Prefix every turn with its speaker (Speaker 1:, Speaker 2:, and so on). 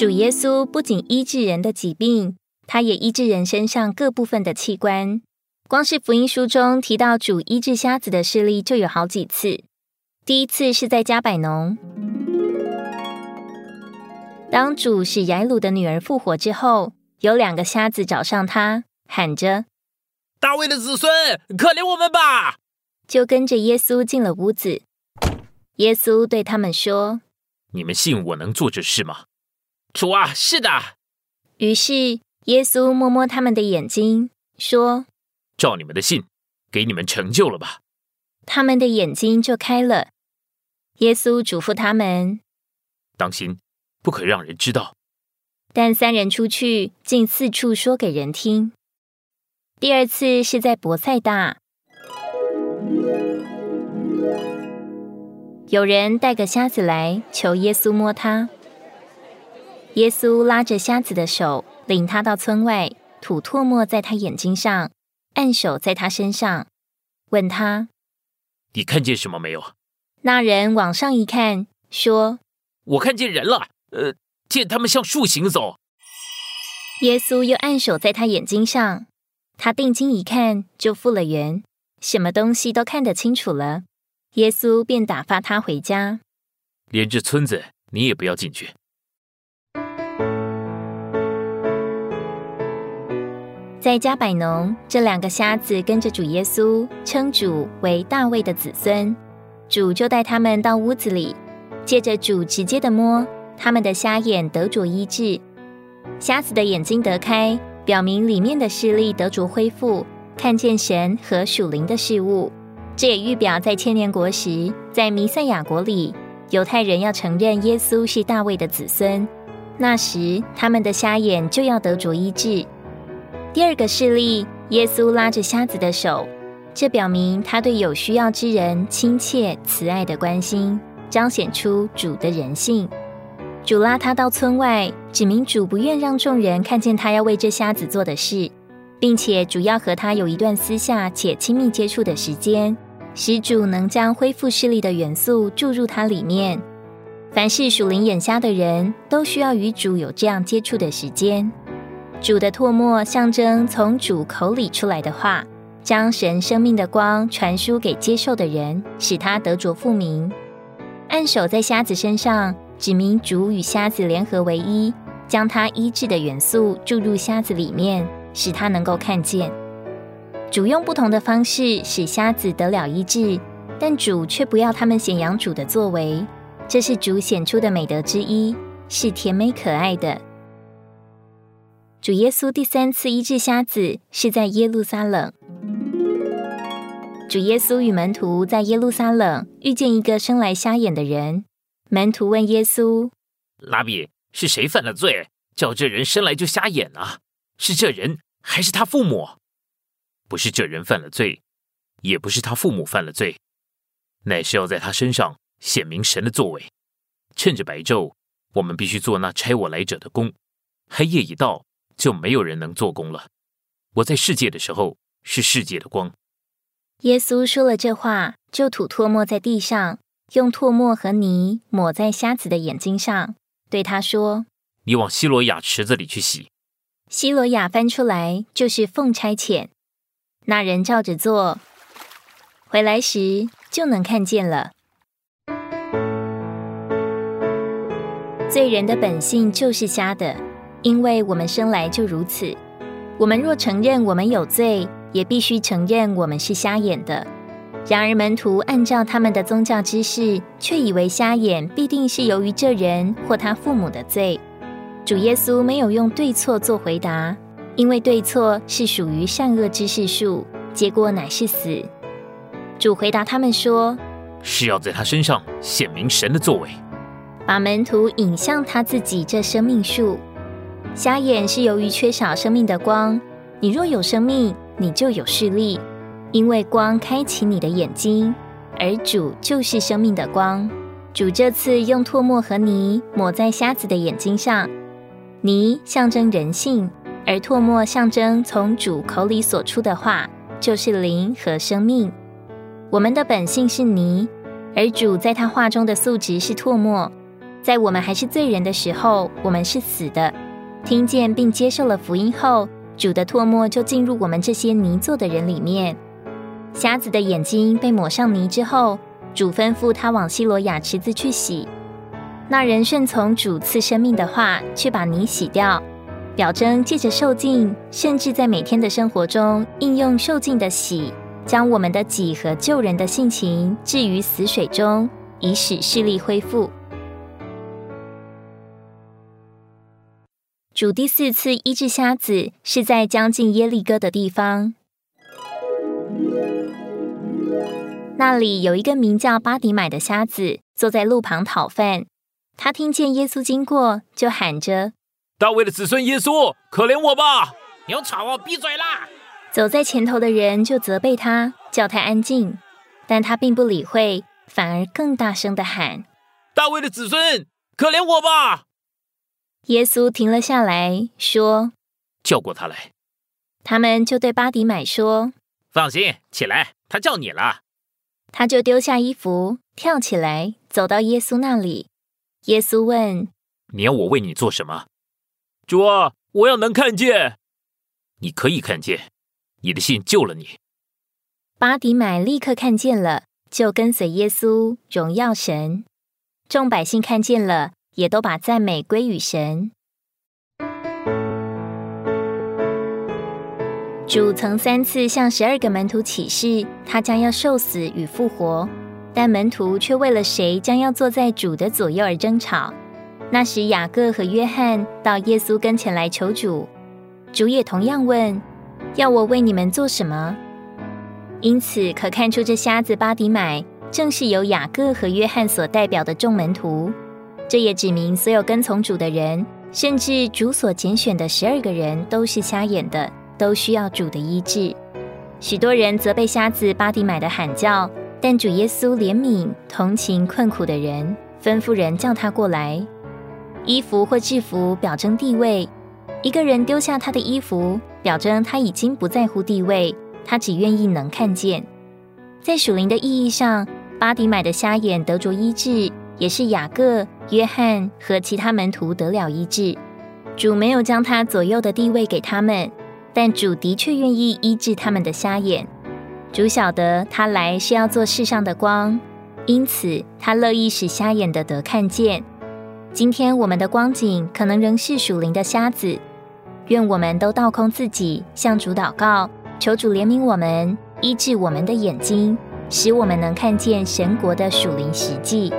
Speaker 1: 主耶稣不仅医治人的疾病，他也医治人身上各部分的器官。光是福音书中提到主医治瞎子的事例就有好几次。第一次是在加百农，当主使雅鲁的女儿复活之后，有两个瞎子找上他，喊着：“
Speaker 2: 大卫的子孙，可怜我们吧！”
Speaker 1: 就跟着耶稣进了屋子。耶稣对他们说：“
Speaker 2: 你们信我能做这事吗？”主啊，是的。
Speaker 1: 于是耶稣摸摸他们的眼睛，说：“
Speaker 2: 照你们的信，给你们成就了吧。”
Speaker 1: 他们的眼睛就开了。耶稣嘱咐他们：“
Speaker 2: 当心，不可让人知道。”
Speaker 1: 但三人出去，竟四处说给人听。第二次是在博塞大，有人带个瞎子来求耶稣摸他。耶稣拉着瞎子的手，领他到村外，吐唾沫在他眼睛上，按手在他身上，问他：“
Speaker 2: 你看见什么没有？”
Speaker 1: 那人往上一看，说：“
Speaker 2: 我看见人了，呃，见他们像树行走。”
Speaker 1: 耶稣又按手在他眼睛上，他定睛一看，就复了原，什么东西都看得清楚了。耶稣便打发他回家，
Speaker 2: 连这村子你也不要进去。
Speaker 1: 在加百农，这两个瞎子跟着主耶稣，称主为大卫的子孙。主就带他们到屋子里，借着主直接的摸，他们的瞎眼得着医治，瞎子的眼睛得开，表明里面的视力得着恢复，看见神和属灵的事物。这也预表在千年国时，在弥赛亚国里，犹太人要承认耶稣是大卫的子孙，那时他们的瞎眼就要得着医治。第二个事例，耶稣拉着瞎子的手，这表明他对有需要之人亲切慈爱的关心，彰显出主的人性。主拉他到村外，指明主不愿让众人看见他要为这瞎子做的事，并且主要和他有一段私下且亲密接触的时间，使主能将恢复视力的元素注入他里面。凡是属灵眼瞎的人都需要与主有这样接触的时间。主的唾沫象征从主口里出来的话，将神生命的光传输给接受的人，使他得着复明。按手在瞎子身上，指明主与瞎子联合为一，将他医治的元素注入瞎子里面，使他能够看见。主用不同的方式使瞎子得了医治，但主却不要他们显扬主的作为，这是主显出的美德之一，是甜美可爱的。主耶稣第三次医治瞎子是在耶路撒冷。主耶稣与门徒在耶路撒冷遇见一个生来瞎眼的人，门徒问耶稣：“
Speaker 2: 拉比，是谁犯了罪，叫这人生来就瞎眼呢？是这人还是他父母？不是这人犯了罪，也不是他父母犯了罪，乃是要在他身上显明神的作为。趁着白昼，我们必须做那差我来者的工；黑夜已到，就没有人能做工了。我在世界的时候是世界的光。
Speaker 1: 耶稣说了这话，就吐唾沫在地上，用唾沫和泥抹在瞎子的眼睛上，对他说：“
Speaker 2: 你往希罗亚池子里去洗。”
Speaker 1: 希罗亚翻出来就是奉差遣。那人照着做，回来时就能看见了。罪人的本性就是瞎的。因为我们生来就如此，我们若承认我们有罪，也必须承认我们是瞎眼的。然而门徒按照他们的宗教知识，却以为瞎眼必定是由于这人或他父母的罪。主耶稣没有用对错做回答，因为对错是属于善恶知识树，结果乃是死。主回答他们说：“
Speaker 2: 是要在他身上显明神的作为，
Speaker 1: 把门徒引向他自己这生命树。”瞎眼是由于缺少生命的光。你若有生命，你就有视力，因为光开启你的眼睛，而主就是生命的光。主这次用唾沫和泥抹在瞎子的眼睛上，泥象征人性，而唾沫象征从主口里所出的话，就是灵和生命。我们的本性是泥，而主在他话中的素质是唾沫。在我们还是罪人的时候，我们是死的；听见并接受了福音后，主的唾沫就进入我们这些泥做的人里面。瞎子的眼睛被抹上泥之后，主吩咐他往西罗亚池子去洗。那人顺从主赐生命的话，去把泥洗掉，表征借着受尽，甚至在每天的生活中应用受尽的洗，将我们的己和救人的性情置于死水中，以使视力恢复。主第四次医治瞎子，是在将近耶利哥的地方，那里有一个名叫巴迪买的瞎子，坐在路旁讨饭。他听见耶稣经过，就喊着：“
Speaker 2: 大卫的子孙耶稣，可怜我吧！你要吵我，闭嘴啦！”
Speaker 1: 走在前头的人就责备他，叫他安静，但他并不理会，反而更大声的喊：“
Speaker 2: 大卫的子孙，可怜我吧！”
Speaker 1: 耶稣停了下来，说：“
Speaker 2: 叫过他来。”
Speaker 1: 他们就对巴迪买说：“
Speaker 2: 放心，起来，他叫你了。”
Speaker 1: 他就丢下衣服，跳起来，走到耶稣那里。耶稣问：“
Speaker 2: 你要我为你做什么？”主啊，我要能看见。你可以看见，你的信救了你。
Speaker 1: 巴迪买立刻看见了，就跟随耶稣，荣耀神。众百姓看见了，也都把赞美归于神。主曾三次向十二个门徒启示，他将要受死与复活。但门徒却为了谁将要坐在主的左右而争吵。那时，雅各和约翰到耶稣跟前来求主，主也同样问：“要我为你们做什么？”因此，可看出这瞎子巴迪买正是由雅各和约翰所代表的众门徒。这也指明所有跟从主的人，甚至主所拣选的十二个人，都是瞎眼的，都需要主的医治。许多人责备瞎子巴迪买的喊叫。但主耶稣怜悯同情困苦的人，吩咐人叫他过来。衣服或制服表征地位，一个人丢下他的衣服，表征他已经不在乎地位，他只愿意能看见。在属灵的意义上，巴迪买的瞎眼得着医治，也是雅各、约翰和其他门徒得了医治。主没有将他左右的地位给他们，但主的确愿意医治他们的瞎眼。主晓得他来是要做世上的光，因此他乐意使瞎眼的得看见。今天我们的光景可能仍是属灵的瞎子，愿我们都倒空自己，向主祷告，求主怜悯我们，医治我们的眼睛，使我们能看见神国的属灵实际。